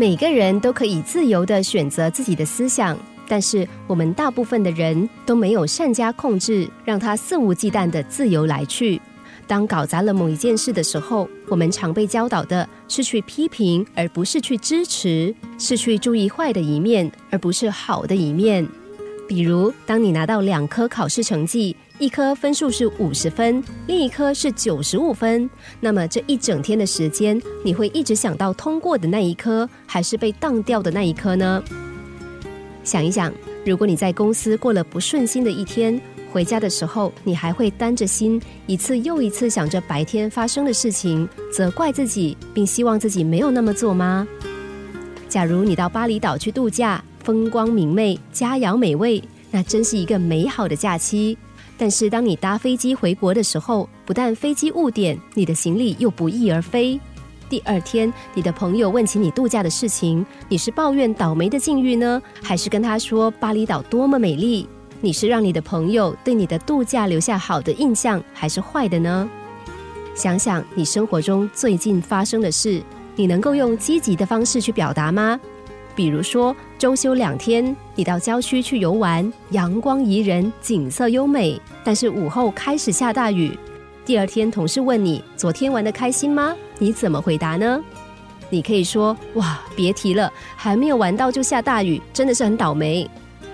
每个人都可以自由的选择自己的思想，但是我们大部分的人都没有善加控制，让他肆无忌惮的自由来去。当搞砸了某一件事的时候，我们常被教导的是去批评，而不是去支持；是去注意坏的一面，而不是好的一面。比如，当你拿到两科考试成绩，一科分数是五十分，另一科是九十五分，那么这一整天的时间，你会一直想到通过的那一科，还是被当掉的那一科呢？想一想，如果你在公司过了不顺心的一天。回家的时候，你还会担着心，一次又一次想着白天发生的事情，责怪自己，并希望自己没有那么做吗？假如你到巴厘岛去度假，风光明媚，佳肴美味，那真是一个美好的假期。但是当你搭飞机回国的时候，不但飞机误点，你的行李又不翼而飞。第二天，你的朋友问起你度假的事情，你是抱怨倒霉的境遇呢，还是跟他说巴厘岛多么美丽？你是让你的朋友对你的度假留下好的印象，还是坏的呢？想想你生活中最近发生的事，你能够用积极的方式去表达吗？比如说，周休两天，你到郊区去游玩，阳光宜人，景色优美，但是午后开始下大雨。第二天，同事问你昨天玩的开心吗？你怎么回答呢？你可以说：哇，别提了，还没有玩到就下大雨，真的是很倒霉。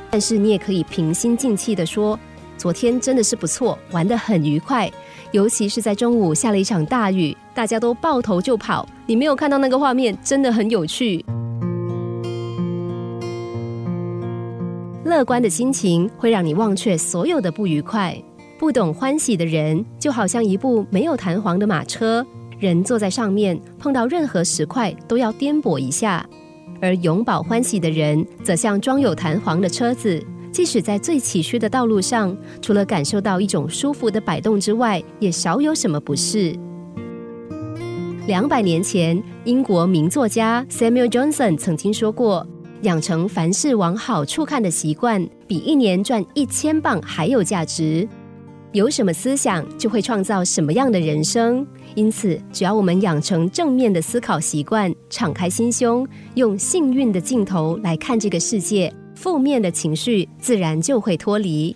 但是你也可以平心静气的说，昨天真的是不错，玩得很愉快，尤其是在中午下了一场大雨，大家都抱头就跑。你没有看到那个画面，真的很有趣。乐观的心情会让你忘却所有的不愉快。不懂欢喜的人，就好像一部没有弹簧的马车，人坐在上面，碰到任何石块都要颠簸一下。而永葆欢喜的人，则像装有弹簧的车子，即使在最崎岖的道路上，除了感受到一种舒服的摆动之外，也少有什么不适。两百年前，英国名作家 Samuel Johnson 曾经说过：“养成凡事往好处看的习惯，比一年赚一千磅还有价值。”有什么思想，就会创造什么样的人生。因此，只要我们养成正面的思考习惯，敞开心胸，用幸运的镜头来看这个世界，负面的情绪自然就会脱离。